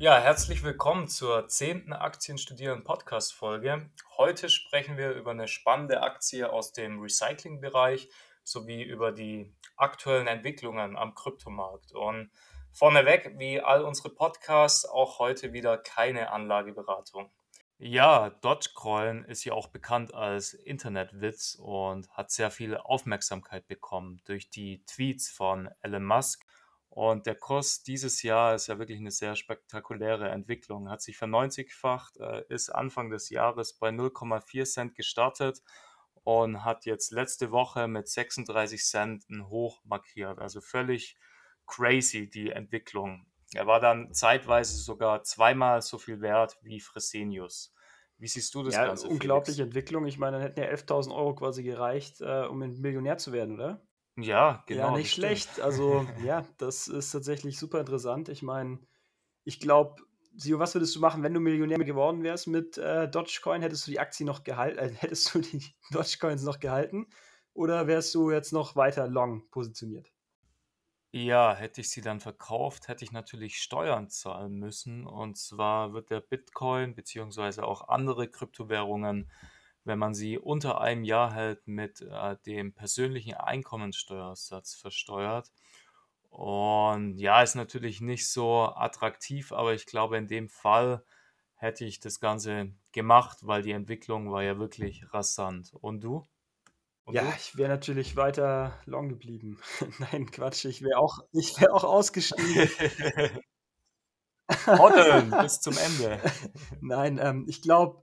Ja, herzlich willkommen zur zehnten Aktienstudieren Podcast Folge. Heute sprechen wir über eine spannende Aktie aus dem Recycling-Bereich sowie über die aktuellen Entwicklungen am Kryptomarkt. Und vorneweg, wie all unsere Podcasts, auch heute wieder keine Anlageberatung. Ja, Dogecoin ist ja auch bekannt als Internetwitz und hat sehr viel Aufmerksamkeit bekommen durch die Tweets von Elon Musk und der Kurs dieses Jahr ist ja wirklich eine sehr spektakuläre Entwicklung. Hat sich verneunzigfacht, äh, ist Anfang des Jahres bei 0,4 Cent gestartet und hat jetzt letzte Woche mit 36 Cent ein Hoch markiert. Also völlig crazy die Entwicklung. Er war dann zeitweise sogar zweimal so viel wert wie Fresenius. Wie siehst du das ja, Ganze? Unglaubliche Felix? Entwicklung. Ich meine, dann hätten ja 11.000 Euro quasi gereicht, äh, um ein Millionär zu werden, oder? Ja, genau. Ja, nicht schlecht. Also, ja, das ist tatsächlich super interessant. Ich meine, ich glaube, Sio, was würdest du machen, wenn du Millionär geworden wärst mit äh, Dogecoin? Hättest du die Aktie noch gehalten, äh, hättest du die Dogecoins noch gehalten? Oder wärst du jetzt noch weiter long positioniert? Ja, hätte ich sie dann verkauft, hätte ich natürlich Steuern zahlen müssen. Und zwar wird der Bitcoin beziehungsweise auch andere Kryptowährungen wenn man sie unter einem Jahr hält, mit äh, dem persönlichen Einkommensteuersatz versteuert. Und ja, ist natürlich nicht so attraktiv, aber ich glaube, in dem Fall hätte ich das Ganze gemacht, weil die Entwicklung war ja wirklich rasant. Und du? Und ja, du? ich wäre natürlich weiter long geblieben. Nein, Quatsch, ich wäre auch, wär auch ausgestiegen. Hodeln bis zum Ende. Nein, ähm, ich glaube,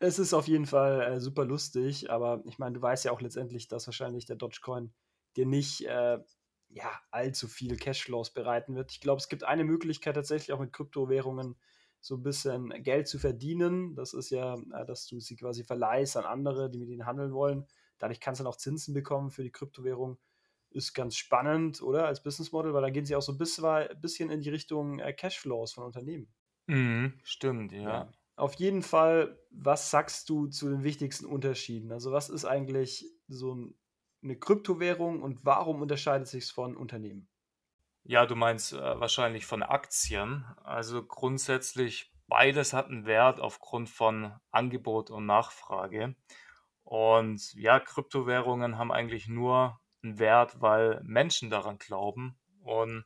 es ist auf jeden Fall äh, super lustig, aber ich meine, du weißt ja auch letztendlich, dass wahrscheinlich der Dogecoin dir nicht äh, ja, allzu viel Cashflows bereiten wird. Ich glaube, es gibt eine Möglichkeit tatsächlich auch mit Kryptowährungen so ein bisschen Geld zu verdienen. Das ist ja, äh, dass du sie quasi verleihst an andere, die mit ihnen handeln wollen. Dadurch kannst du dann auch Zinsen bekommen für die Kryptowährung. Ist ganz spannend, oder? Als Business Model, weil da gehen sie auch so ein bisschen in die Richtung äh, Cashflows von Unternehmen. Mhm, stimmt, ja. ja. Auf jeden Fall, was sagst du zu den wichtigsten Unterschieden? Also was ist eigentlich so eine Kryptowährung und warum unterscheidet sich es von Unternehmen? Ja, du meinst äh, wahrscheinlich von Aktien. Also grundsätzlich beides hat einen Wert aufgrund von Angebot und Nachfrage. Und ja, Kryptowährungen haben eigentlich nur einen Wert, weil Menschen daran glauben. Und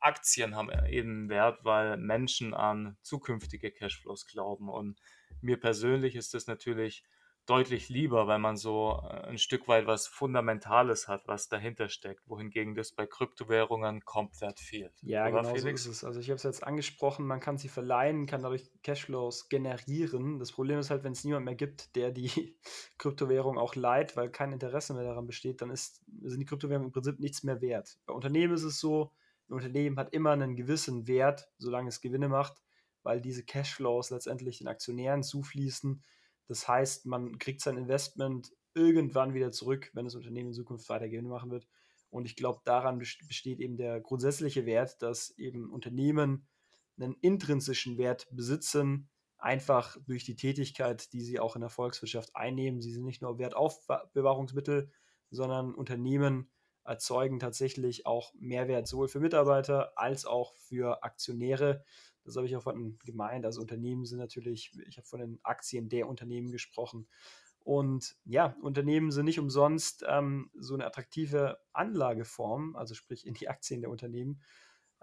Aktien haben eben Wert, weil Menschen an zukünftige Cashflows glauben. Und mir persönlich ist das natürlich deutlich lieber, weil man so äh, ein Stück weit was Fundamentales hat, was dahinter steckt, wohingegen das bei Kryptowährungen komplett fehlt. Ja, Oder genau Felix? so ist es. Also ich habe es jetzt angesprochen, man kann sie verleihen, kann dadurch Cashflows generieren. Das Problem ist halt, wenn es niemand mehr gibt, der die Kryptowährung auch leiht, weil kein Interesse mehr daran besteht, dann ist, sind die Kryptowährungen im Prinzip nichts mehr wert. Bei Unternehmen ist es so, ein Unternehmen hat immer einen gewissen Wert, solange es Gewinne macht, weil diese Cashflows letztendlich den Aktionären zufließen. Das heißt, man kriegt sein Investment irgendwann wieder zurück, wenn das Unternehmen in Zukunft weiter Gewinne machen wird. Und ich glaube, daran besteht eben der grundsätzliche Wert, dass eben Unternehmen einen intrinsischen Wert besitzen, einfach durch die Tätigkeit, die sie auch in der Volkswirtschaft einnehmen. Sie sind nicht nur Wertaufbewahrungsmittel, sondern Unternehmen erzeugen tatsächlich auch Mehrwert sowohl für Mitarbeiter als auch für Aktionäre. Das habe ich auch von gemeint. Also Unternehmen sind natürlich, ich habe von den Aktien der Unternehmen gesprochen. Und ja, Unternehmen sind nicht umsonst ähm, so eine attraktive Anlageform, also sprich in die Aktien der Unternehmen,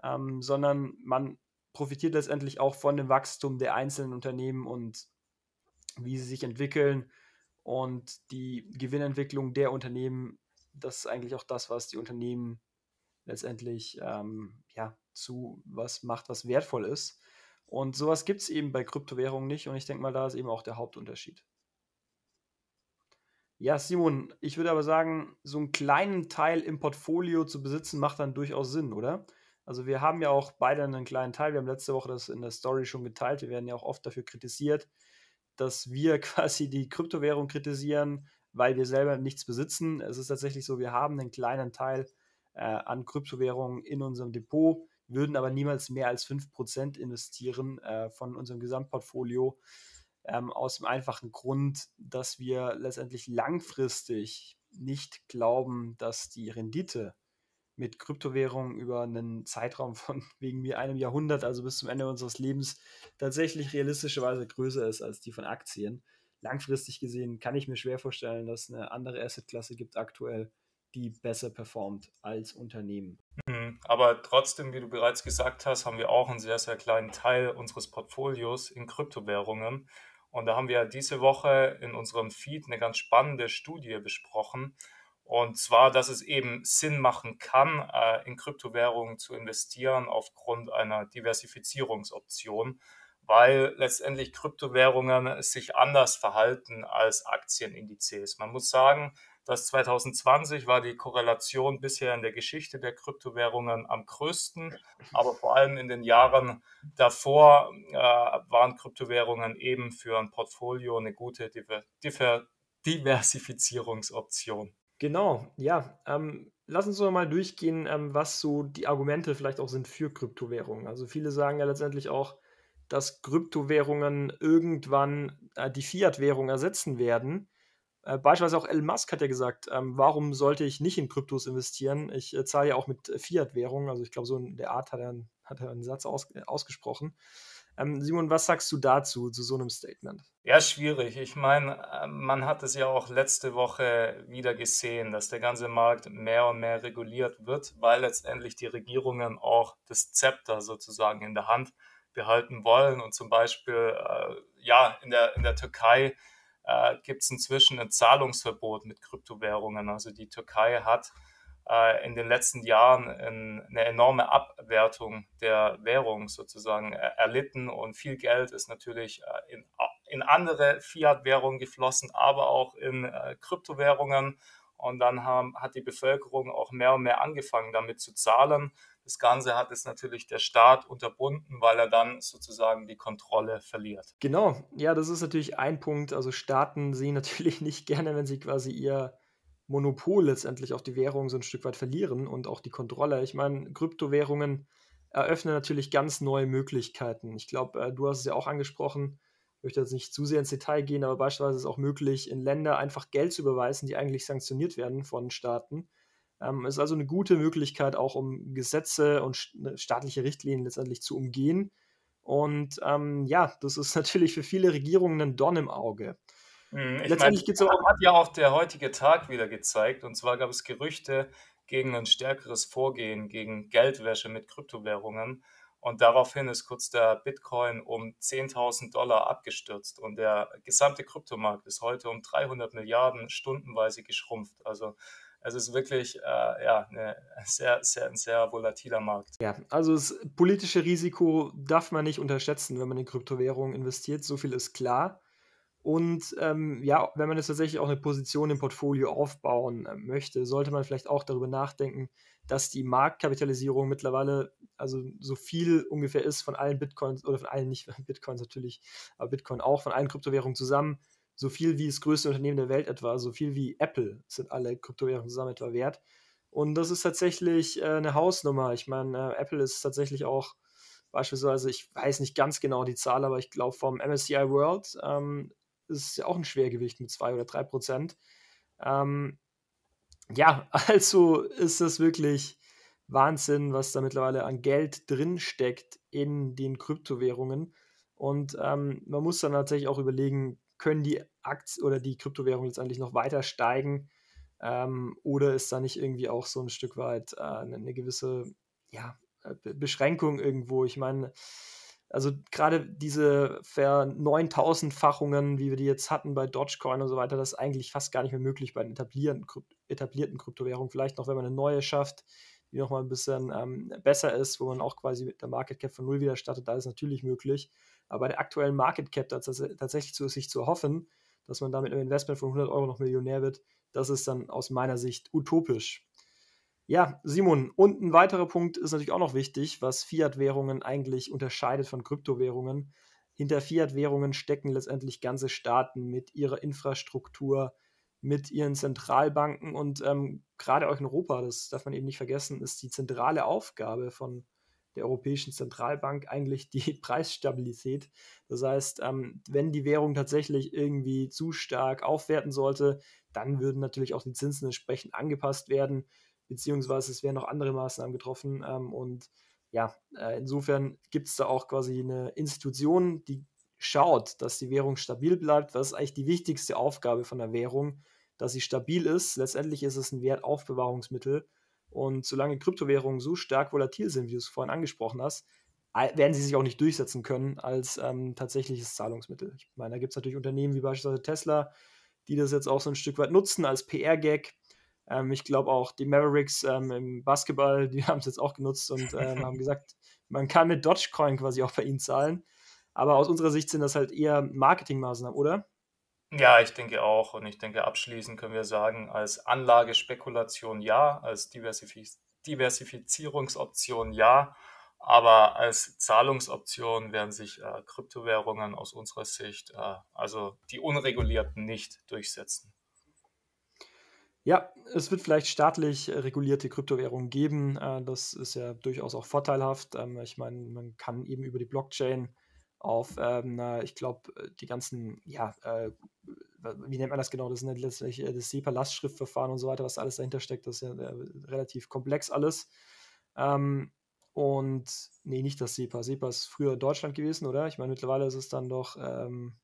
ähm, sondern man profitiert letztendlich auch von dem Wachstum der einzelnen Unternehmen und wie sie sich entwickeln und die Gewinnentwicklung der Unternehmen das ist eigentlich auch das, was die Unternehmen letztendlich ähm, ja, zu was macht, was wertvoll ist. Und sowas gibt es eben bei Kryptowährungen nicht. Und ich denke mal, da ist eben auch der Hauptunterschied. Ja, Simon, ich würde aber sagen, so einen kleinen Teil im Portfolio zu besitzen, macht dann durchaus Sinn, oder? Also wir haben ja auch beide einen kleinen Teil. Wir haben letzte Woche das in der Story schon geteilt. Wir werden ja auch oft dafür kritisiert, dass wir quasi die Kryptowährung kritisieren, weil wir selber nichts besitzen. Es ist tatsächlich so, wir haben einen kleinen Teil äh, an Kryptowährungen in unserem Depot, würden aber niemals mehr als 5% investieren äh, von unserem Gesamtportfolio. Ähm, aus dem einfachen Grund, dass wir letztendlich langfristig nicht glauben, dass die Rendite mit Kryptowährungen über einen Zeitraum von wegen mir einem Jahrhundert, also bis zum Ende unseres Lebens, tatsächlich realistischerweise größer ist als die von Aktien. Langfristig gesehen kann ich mir schwer vorstellen, dass eine andere Assetklasse gibt aktuell, die besser performt als Unternehmen. Mhm. Aber trotzdem, wie du bereits gesagt hast, haben wir auch einen sehr, sehr kleinen Teil unseres Portfolios in Kryptowährungen. Und da haben wir diese Woche in unserem Feed eine ganz spannende Studie besprochen. Und zwar, dass es eben Sinn machen kann, äh, in Kryptowährungen zu investieren aufgrund einer Diversifizierungsoption, weil letztendlich Kryptowährungen sich anders verhalten als Aktienindizes. Man muss sagen, dass 2020 war die Korrelation bisher in der Geschichte der Kryptowährungen am größten, aber vor allem in den Jahren davor äh, waren Kryptowährungen eben für ein Portfolio eine gute Diver Diver Diversifizierungsoption. Genau, ja. Ähm, lass uns doch mal durchgehen, ähm, was so die Argumente vielleicht auch sind für Kryptowährungen. Also viele sagen ja letztendlich auch, dass Kryptowährungen irgendwann äh, die Fiat-Währung ersetzen werden. Äh, beispielsweise auch Elon Musk hat ja gesagt, ähm, warum sollte ich nicht in Kryptos investieren? Ich äh, zahle ja auch mit Fiat-Währung. Also ich glaube, so in der Art hat er, einen, hat er einen Satz aus, äh, ausgesprochen. Ähm, Simon, was sagst du dazu, zu so einem Statement? Ja, schwierig. Ich meine, äh, man hat es ja auch letzte Woche wieder gesehen, dass der ganze Markt mehr und mehr reguliert wird, weil letztendlich die Regierungen auch das Zepter sozusagen in der Hand behalten wollen. Und zum Beispiel, äh, ja, in der, in der Türkei äh, gibt es inzwischen ein Zahlungsverbot mit Kryptowährungen. Also die Türkei hat äh, in den letzten Jahren in, eine enorme Abwertung der Währung sozusagen erlitten und viel Geld ist natürlich in, in andere Fiat-Währungen geflossen, aber auch in äh, Kryptowährungen. Und dann haben, hat die Bevölkerung auch mehr und mehr angefangen, damit zu zahlen. Das Ganze hat es natürlich der Staat unterbunden, weil er dann sozusagen die Kontrolle verliert. Genau, ja, das ist natürlich ein Punkt. Also Staaten sehen natürlich nicht gerne, wenn sie quasi ihr Monopol letztendlich auf die Währung so ein Stück weit verlieren und auch die Kontrolle. Ich meine, Kryptowährungen eröffnen natürlich ganz neue Möglichkeiten. Ich glaube, äh, du hast es ja auch angesprochen, ich möchte jetzt nicht zu sehr ins Detail gehen, aber beispielsweise ist es auch möglich, in Länder einfach Geld zu überweisen, die eigentlich sanktioniert werden von Staaten ähm, ist also eine gute Möglichkeit, auch um Gesetze und ne, staatliche Richtlinien letztendlich zu umgehen. Und ähm, ja, das ist natürlich für viele Regierungen ein Dorn im Auge. Mhm, letztendlich gibt es auch. Hat ja auch der heutige Tag wieder gezeigt. Und zwar gab es Gerüchte gegen ein stärkeres Vorgehen gegen Geldwäsche mit Kryptowährungen. Und daraufhin ist kurz der Bitcoin um 10.000 Dollar abgestürzt und der gesamte Kryptomarkt ist heute um 300 Milliarden stundenweise geschrumpft. Also es ist wirklich äh, ja, eine sehr, sehr, ein sehr volatiler Markt. Ja, also das politische Risiko darf man nicht unterschätzen, wenn man in Kryptowährungen investiert. So viel ist klar. Und ähm, ja, wenn man jetzt tatsächlich auch eine Position im Portfolio aufbauen äh, möchte, sollte man vielleicht auch darüber nachdenken, dass die Marktkapitalisierung mittlerweile also so viel ungefähr ist von allen Bitcoins oder von allen nicht Bitcoins natürlich, aber Bitcoin auch von allen Kryptowährungen zusammen so viel wie das größte Unternehmen der Welt etwa, so viel wie Apple sind alle Kryptowährungen zusammen etwa wert. Und das ist tatsächlich äh, eine Hausnummer. Ich meine, äh, Apple ist tatsächlich auch beispielsweise, ich weiß nicht ganz genau die Zahl, aber ich glaube vom MSCI World ähm, ist ja auch ein Schwergewicht mit zwei oder drei Prozent. Ähm, ja, also ist das wirklich Wahnsinn, was da mittlerweile an Geld drin steckt in den Kryptowährungen. Und ähm, man muss dann tatsächlich auch überlegen, können die Aktien oder die Kryptowährungen letztendlich noch weiter steigen? Ähm, oder ist da nicht irgendwie auch so ein Stück weit äh, eine, gewisse ja, äh, Beschränkung irgendwo? Ich meine, also gerade diese Ver 9000-Fachungen, wie wir die jetzt hatten bei Dogecoin und so weiter, das ist eigentlich fast gar nicht mehr möglich bei den etablierten, etablierten Kryptowährungen. Vielleicht noch, wenn man eine neue schafft, die nochmal ein bisschen ähm, besser ist, wo man auch quasi mit der Market Cap von Null wieder startet, da ist natürlich möglich. Aber bei der aktuellen Market Cap tatsächlich zu sich zu hoffen, dass man damit im Investment von 100 Euro noch Millionär wird, das ist dann aus meiner Sicht utopisch. Ja, Simon, und ein weiterer Punkt ist natürlich auch noch wichtig, was Fiat-Währungen eigentlich unterscheidet von Kryptowährungen. Hinter Fiat-Währungen stecken letztendlich ganze Staaten mit ihrer Infrastruktur, mit ihren Zentralbanken und ähm, gerade auch in Europa, das darf man eben nicht vergessen, ist die zentrale Aufgabe von der Europäischen Zentralbank eigentlich die Preisstabilität. Das heißt, ähm, wenn die Währung tatsächlich irgendwie zu stark aufwerten sollte, dann würden natürlich auch die Zinsen entsprechend angepasst werden. beziehungsweise es werden noch andere Maßnahmen getroffen. Ähm, und ja, äh, insofern gibt es da auch quasi eine Institution, die schaut, dass die Währung stabil bleibt. Das ist eigentlich die wichtigste Aufgabe von der Währung, dass sie stabil ist. Letztendlich ist es ein Wertaufbewahrungsmittel. Und solange Kryptowährungen so stark volatil sind, wie du es vorhin angesprochen hast, werden sie sich auch nicht durchsetzen können als ähm, tatsächliches Zahlungsmittel. Ich meine, da gibt es natürlich Unternehmen wie beispielsweise Tesla, die das jetzt auch so ein Stück weit nutzen als PR-Gag. Ähm, ich glaube auch die Mavericks ähm, im Basketball, die haben es jetzt auch genutzt und ähm, haben gesagt, man kann mit Dogecoin quasi auch bei ihnen zahlen. Aber aus unserer Sicht sind das halt eher Marketingmaßnahmen, oder? Ja, ich denke auch. Und ich denke, abschließend können wir sagen, als Anlagespekulation ja, als Diversifiz Diversifizierungsoption ja. Aber als Zahlungsoption werden sich äh, Kryptowährungen aus unserer Sicht, äh, also die unregulierten, nicht durchsetzen. Ja, es wird vielleicht staatlich regulierte Kryptowährungen geben. Äh, das ist ja durchaus auch vorteilhaft. Ähm, ich meine, man kann eben über die Blockchain auf, ähm, ich glaube, die ganzen, ja, äh, wie nennt man das genau? Das ist letztlich äh, das SEPA-Lastschriftverfahren und so weiter, was alles dahinter steckt. Das ist ja äh, relativ komplex alles. Ähm, und nee, nicht das SEPA. SEPA ist früher Deutschland gewesen, oder? Ich meine, mittlerweile ist es dann doch, ähm,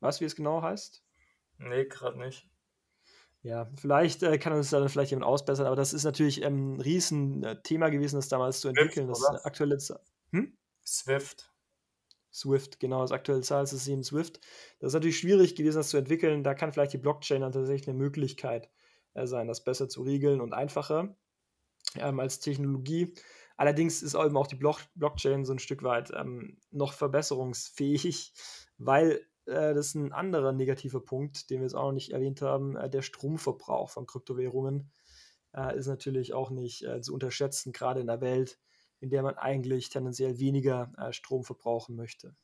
was, wie es genau heißt? Nee, gerade nicht. Ja, vielleicht äh, kann uns dann vielleicht jemand ausbessern, aber das ist natürlich ähm, ein Riesenthema gewesen, das damals zu entwickeln. Swift, das aktuelle hm? Swift. Swift, genau, das aktuelle Zahlsystem Swift. Das ist natürlich schwierig gewesen, das zu entwickeln. Da kann vielleicht die Blockchain dann tatsächlich eine Möglichkeit äh, sein, das besser zu regeln und einfacher ähm, als Technologie. Allerdings ist eben auch die Block Blockchain so ein Stück weit ähm, noch verbesserungsfähig, weil äh, das ist ein anderer negativer Punkt, den wir jetzt auch noch nicht erwähnt haben. Äh, der Stromverbrauch von Kryptowährungen äh, ist natürlich auch nicht äh, zu unterschätzen, gerade in der Welt, in der man eigentlich tendenziell weniger äh, Strom verbrauchen möchte.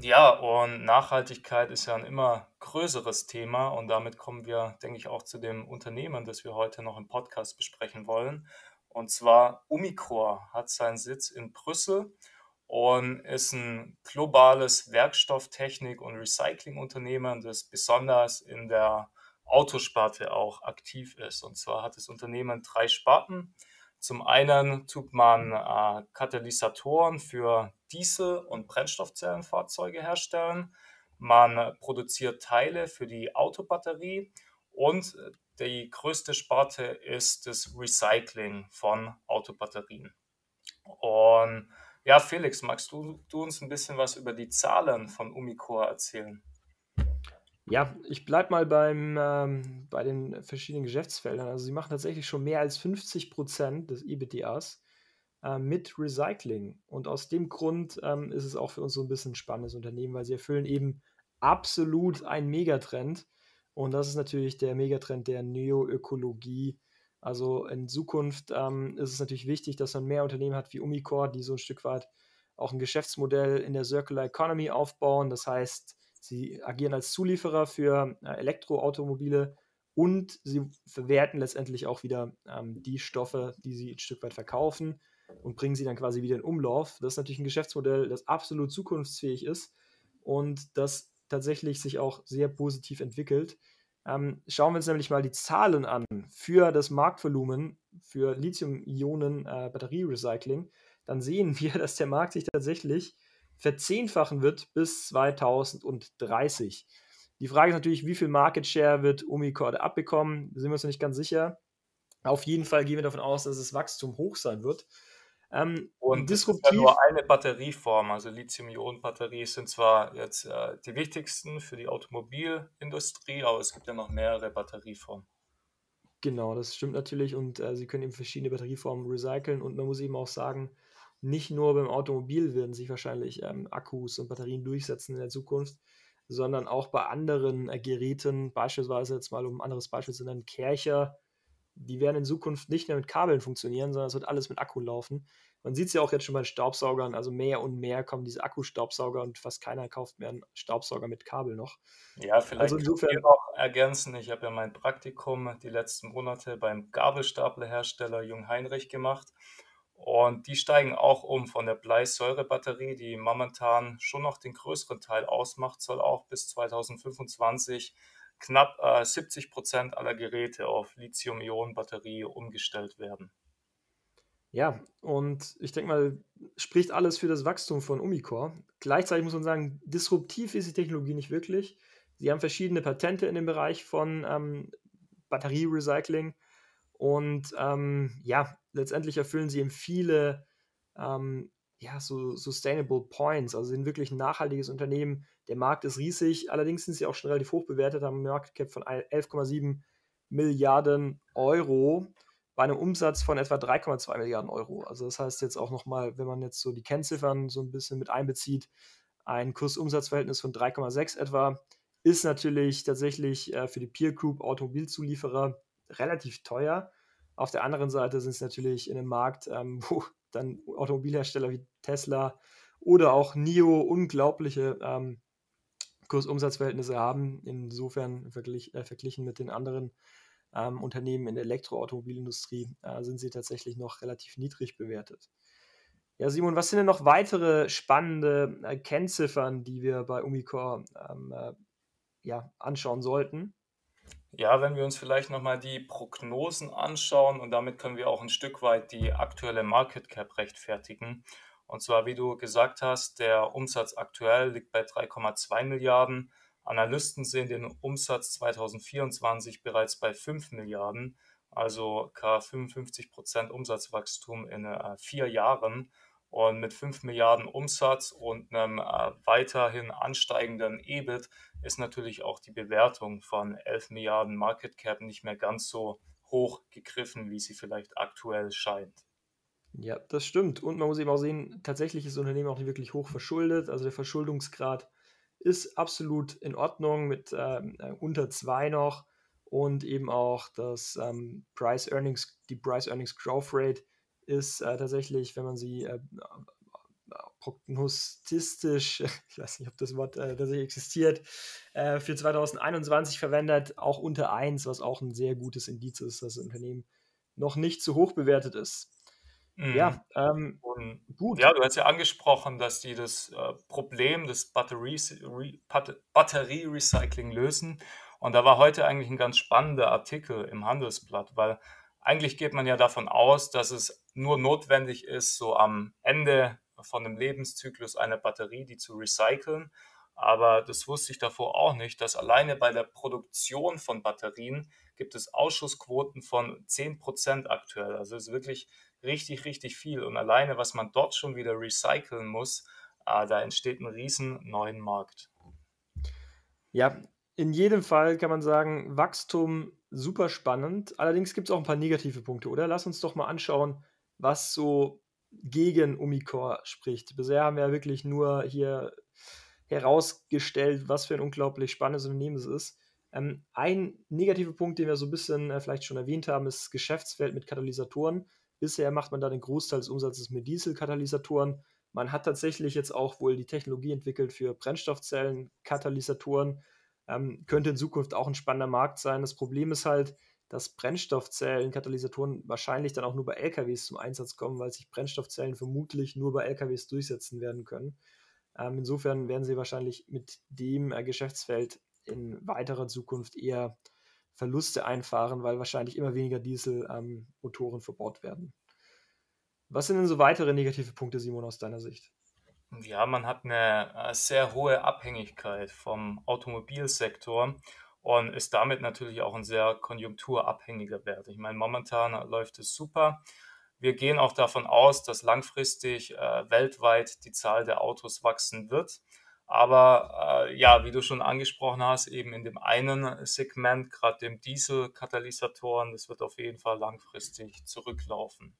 Ja, und Nachhaltigkeit ist ja ein immer größeres Thema und damit kommen wir, denke ich, auch zu dem Unternehmen, das wir heute noch im Podcast besprechen wollen. Und zwar Umicore hat seinen Sitz in Brüssel und ist ein globales Werkstofftechnik- und Recyclingunternehmen, das besonders in der Autosparte auch aktiv ist. Und zwar hat das Unternehmen drei Sparten. Zum einen tut man äh, Katalysatoren für Diesel- und Brennstoffzellenfahrzeuge herstellen. Man produziert Teile für die Autobatterie und die größte Sparte ist das Recycling von Autobatterien. Und ja, Felix, magst du, du uns ein bisschen was über die Zahlen von Umicore erzählen? Ja, ich bleibe mal beim, ähm, bei den verschiedenen Geschäftsfeldern. Also sie machen tatsächlich schon mehr als 50 Prozent des EBTAs äh, mit Recycling. Und aus dem Grund ähm, ist es auch für uns so ein bisschen ein spannendes Unternehmen, weil sie erfüllen eben absolut einen Megatrend. Und das ist natürlich der Megatrend der Neoökologie. Also in Zukunft ähm, ist es natürlich wichtig, dass man mehr Unternehmen hat wie Umicore, die so ein Stück weit auch ein Geschäftsmodell in der Circular Economy aufbauen. Das heißt, Sie agieren als Zulieferer für äh, Elektroautomobile und sie verwerten letztendlich auch wieder ähm, die Stoffe, die sie ein Stück weit verkaufen und bringen sie dann quasi wieder in Umlauf. Das ist natürlich ein Geschäftsmodell, das absolut zukunftsfähig ist und das tatsächlich sich auch sehr positiv entwickelt. Ähm, schauen wir uns nämlich mal die Zahlen an für das Marktvolumen für Lithium-Ionen-Batterierecycling. Äh, dann sehen wir, dass der Markt sich tatsächlich verzehnfachen wird bis 2030. Die Frage ist natürlich, wie viel Market Share wird Omicorde abbekommen? Da sind wir uns noch nicht ganz sicher. Auf jeden Fall gehen wir davon aus, dass das Wachstum hoch sein wird. Ähm, und disruptiv. Ja nur eine Batterieform. Also Lithium-Ionen-Batterien sind zwar jetzt äh, die wichtigsten für die Automobilindustrie, aber es gibt ja noch mehrere Batterieformen. Genau, das stimmt natürlich. Und äh, sie können eben verschiedene Batterieformen recyceln. Und man muss eben auch sagen, nicht nur beim Automobil werden sich wahrscheinlich ähm, Akkus und Batterien durchsetzen in der Zukunft, sondern auch bei anderen äh, Geräten, beispielsweise jetzt mal um ein anderes Beispiel zu nennen, Kercher, die werden in Zukunft nicht mehr mit Kabeln funktionieren, sondern es wird alles mit Akku laufen. Man sieht es ja auch jetzt schon bei Staubsaugern, also mehr und mehr kommen diese Akkustaubsauger und fast keiner kauft mehr einen Staubsauger mit Kabel noch. Ja, vielleicht also insofern ich noch ergänzen. Ich habe ja mein Praktikum die letzten Monate beim Gabelstaplerhersteller Jung Heinrich gemacht und die steigen auch um von der Bleisäurebatterie, die momentan schon noch den größeren Teil ausmacht, soll auch bis 2025 knapp äh, 70 Prozent aller Geräte auf Lithium-Ionen-Batterie umgestellt werden. Ja, und ich denke mal, spricht alles für das Wachstum von Umicore. Gleichzeitig muss man sagen, disruptiv ist die Technologie nicht wirklich. Sie haben verschiedene Patente in dem Bereich von ähm, Batterierecycling und ähm, ja, letztendlich erfüllen sie eben viele ähm, ja, so Sustainable Points, also sind wirklich ein nachhaltiges Unternehmen. Der Markt ist riesig, allerdings sind sie auch schon relativ hoch bewertet, haben einen Market Cap von 11,7 Milliarden Euro bei einem Umsatz von etwa 3,2 Milliarden Euro. Also das heißt jetzt auch nochmal, wenn man jetzt so die Kennziffern so ein bisschen mit einbezieht, ein Kursumsatzverhältnis von 3,6 etwa, ist natürlich tatsächlich äh, für die Peer Group Automobilzulieferer relativ teuer. Auf der anderen Seite sind es natürlich in einem Markt, ähm, wo dann Automobilhersteller wie Tesla oder auch NIO unglaubliche ähm, Kursumsatzverhältnisse haben. Insofern verglich, äh, verglichen mit den anderen ähm, Unternehmen in der Elektroautomobilindustrie äh, sind sie tatsächlich noch relativ niedrig bewertet. Ja, Simon, was sind denn noch weitere spannende äh, Kennziffern, die wir bei Umicore ähm, äh, ja, anschauen sollten? Ja, wenn wir uns vielleicht nochmal die Prognosen anschauen und damit können wir auch ein Stück weit die aktuelle Market Cap rechtfertigen. Und zwar, wie du gesagt hast, der Umsatz aktuell liegt bei 3,2 Milliarden. Analysten sehen den Umsatz 2024 bereits bei 5 Milliarden, also ca. 55 Prozent Umsatzwachstum in äh, vier Jahren. Und mit 5 Milliarden Umsatz und einem äh, weiterhin ansteigenden EBIT ist natürlich auch die Bewertung von 11 Milliarden Market Cap nicht mehr ganz so hoch gegriffen, wie sie vielleicht aktuell scheint. Ja, das stimmt. Und man muss eben auch sehen, tatsächlich ist das Unternehmen auch nicht wirklich hoch verschuldet. Also der Verschuldungsgrad ist absolut in Ordnung mit ähm, äh, unter 2 noch und eben auch das ähm, Price Earnings, die Price Earnings Growth Rate ist äh, tatsächlich, wenn man sie äh, prognostistisch, ich weiß nicht, ob das Wort äh, tatsächlich existiert, äh, für 2021 verwendet, auch unter 1, was auch ein sehr gutes Indiz ist, dass das Unternehmen noch nicht zu hoch bewertet ist. Mhm. Ja, ähm, Und, gut. Ja, du hast ja angesprochen, dass die das äh, Problem des Batterie-Recycling lösen. Und da war heute eigentlich ein ganz spannender Artikel im Handelsblatt, weil eigentlich geht man ja davon aus, dass es nur notwendig ist, so am Ende von dem Lebenszyklus einer Batterie, die zu recyceln. Aber das wusste ich davor auch nicht, dass alleine bei der Produktion von Batterien gibt es Ausschussquoten von 10% aktuell. Also es ist wirklich richtig, richtig viel. Und alleine, was man dort schon wieder recyceln muss, äh, da entsteht ein riesen neuen Markt. Ja, in jedem Fall kann man sagen, Wachstum super spannend. Allerdings gibt es auch ein paar negative Punkte, oder? Lass uns doch mal anschauen, was so gegen Umicore spricht. Bisher haben wir ja wirklich nur hier herausgestellt, was für ein unglaublich spannendes Unternehmen es ist. Ähm, ein negativer Punkt, den wir so ein bisschen äh, vielleicht schon erwähnt haben, ist das Geschäftsfeld mit Katalysatoren. Bisher macht man da den Großteil des Umsatzes mit Dieselkatalysatoren. Man hat tatsächlich jetzt auch wohl die Technologie entwickelt für Brennstoffzellen, Katalysatoren. Ähm, könnte in Zukunft auch ein spannender Markt sein. Das Problem ist halt, dass Brennstoffzellen, Katalysatoren wahrscheinlich dann auch nur bei LKWs zum Einsatz kommen, weil sich Brennstoffzellen vermutlich nur bei LKWs durchsetzen werden können. Ähm, insofern werden sie wahrscheinlich mit dem äh, Geschäftsfeld in weiterer Zukunft eher Verluste einfahren, weil wahrscheinlich immer weniger Dieselmotoren ähm, verbaut werden. Was sind denn so weitere negative Punkte, Simon, aus deiner Sicht? Ja, man hat eine äh, sehr hohe Abhängigkeit vom Automobilsektor und ist damit natürlich auch ein sehr konjunkturabhängiger Wert. Ich meine, momentan läuft es super. Wir gehen auch davon aus, dass langfristig äh, weltweit die Zahl der Autos wachsen wird. Aber äh, ja, wie du schon angesprochen hast, eben in dem einen Segment, gerade dem Dieselkatalysatoren, das wird auf jeden Fall langfristig zurücklaufen.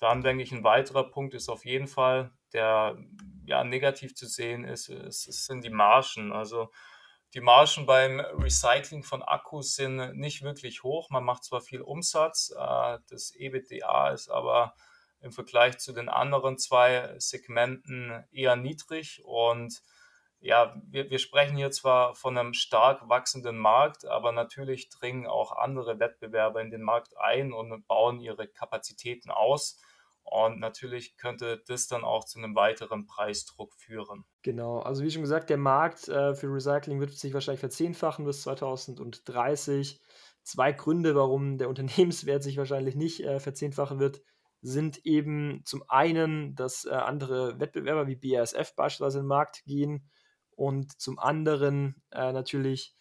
Dann denke ich, ein weiterer Punkt ist auf jeden Fall, der ja negativ zu sehen ist, ist, sind die Margen. Also die Margen beim Recycling von Akkus sind nicht wirklich hoch. Man macht zwar viel Umsatz, äh, das EBITDA ist aber im Vergleich zu den anderen zwei Segmenten eher niedrig und ja, wir, wir sprechen hier zwar von einem stark wachsenden Markt, aber natürlich dringen auch andere Wettbewerber in den Markt ein und bauen ihre Kapazitäten aus. Und natürlich könnte das dann auch zu einem weiteren Preisdruck führen. Genau, also wie schon gesagt, der Markt äh, für Recycling wird sich wahrscheinlich verzehnfachen bis 2030. Zwei Gründe, warum der Unternehmenswert sich wahrscheinlich nicht äh, verzehnfachen wird, sind eben zum einen, dass äh, andere Wettbewerber wie BASF beispielsweise in den Markt gehen und zum anderen äh, natürlich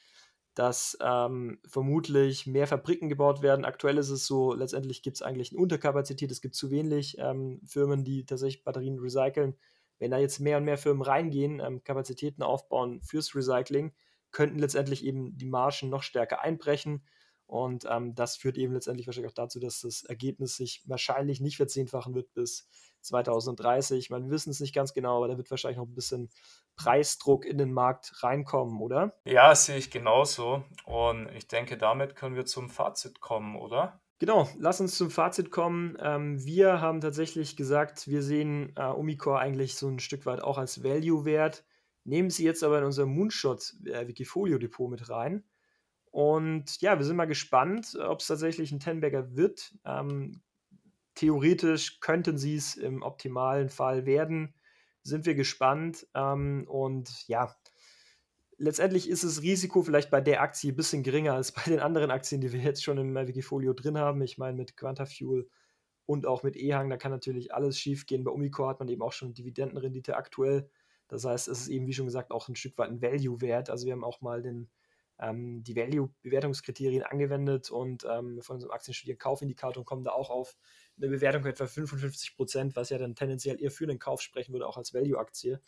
dass ähm, vermutlich mehr Fabriken gebaut werden. Aktuell ist es so, letztendlich gibt es eigentlich eine Unterkapazität, es gibt zu wenig ähm, Firmen, die tatsächlich Batterien recyceln. Wenn da jetzt mehr und mehr Firmen reingehen, ähm, Kapazitäten aufbauen fürs Recycling, könnten letztendlich eben die Margen noch stärker einbrechen. Und ähm, das führt eben letztendlich wahrscheinlich auch dazu, dass das Ergebnis sich wahrscheinlich nicht verzehnfachen wird bis 2030. Man, wir wissen es nicht ganz genau, aber da wird wahrscheinlich noch ein bisschen Preisdruck in den Markt reinkommen, oder? Ja, sehe ich genauso. Und ich denke, damit können wir zum Fazit kommen, oder? Genau, lass uns zum Fazit kommen. Ähm, wir haben tatsächlich gesagt, wir sehen äh, Umicore eigentlich so ein Stück weit auch als Value-Wert, nehmen sie jetzt aber in unser Moonshot äh, mit rein. Und ja, wir sind mal gespannt, ob es tatsächlich ein Tenberger wird. Ähm, theoretisch könnten sie es im optimalen Fall werden. Sind wir gespannt. Ähm, und ja, letztendlich ist das Risiko vielleicht bei der Aktie ein bisschen geringer als bei den anderen Aktien, die wir jetzt schon im Wikifolio drin haben. Ich meine, mit Quantafuel und auch mit EHang, da kann natürlich alles schief gehen. Bei Umicore hat man eben auch schon Dividendenrendite aktuell. Das heißt, es ist eben, wie schon gesagt, auch ein Stück weit ein Value-Wert. Also wir haben auch mal den ähm, die Value-Bewertungskriterien angewendet und ähm, von unserem Aktienstudier Kaufindikator kommen da auch auf eine Bewertung von etwa 55 Prozent, was ja dann tendenziell eher für den Kauf sprechen würde, auch als Value-Aktie.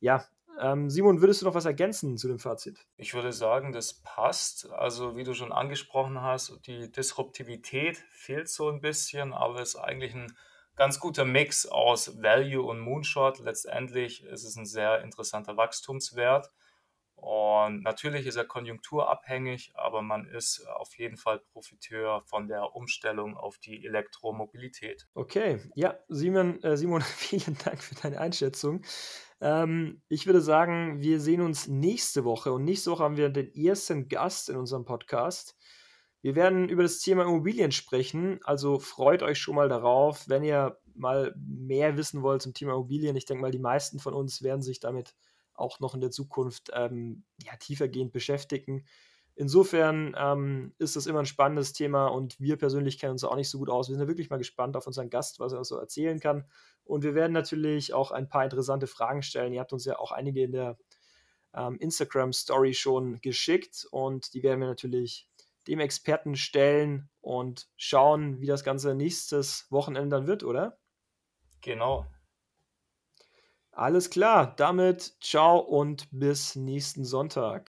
Ja, ähm, Simon, würdest du noch was ergänzen zu dem Fazit? Ich würde sagen, das passt. Also, wie du schon angesprochen hast, die Disruptivität fehlt so ein bisschen, aber es ist eigentlich ein ganz guter Mix aus Value und Moonshot. Letztendlich ist es ein sehr interessanter Wachstumswert. Und natürlich ist er konjunkturabhängig, aber man ist auf jeden Fall Profiteur von der Umstellung auf die Elektromobilität. Okay, ja, Simon, äh, Simon vielen Dank für deine Einschätzung. Ähm, ich würde sagen, wir sehen uns nächste Woche und nächste Woche haben wir den ersten Gast in unserem Podcast. Wir werden über das Thema Immobilien sprechen, also freut euch schon mal darauf, wenn ihr mal mehr wissen wollt zum Thema Immobilien. Ich denke mal, die meisten von uns werden sich damit auch noch in der Zukunft ähm, ja, tiefergehend beschäftigen. Insofern ähm, ist das immer ein spannendes Thema und wir persönlich kennen uns auch nicht so gut aus. Wir sind wirklich mal gespannt auf unseren Gast, was er so erzählen kann. Und wir werden natürlich auch ein paar interessante Fragen stellen. Ihr habt uns ja auch einige in der ähm, Instagram-Story schon geschickt und die werden wir natürlich dem Experten stellen und schauen, wie das Ganze nächstes Wochenende dann wird, oder? Genau. Alles klar, damit ciao und bis nächsten Sonntag.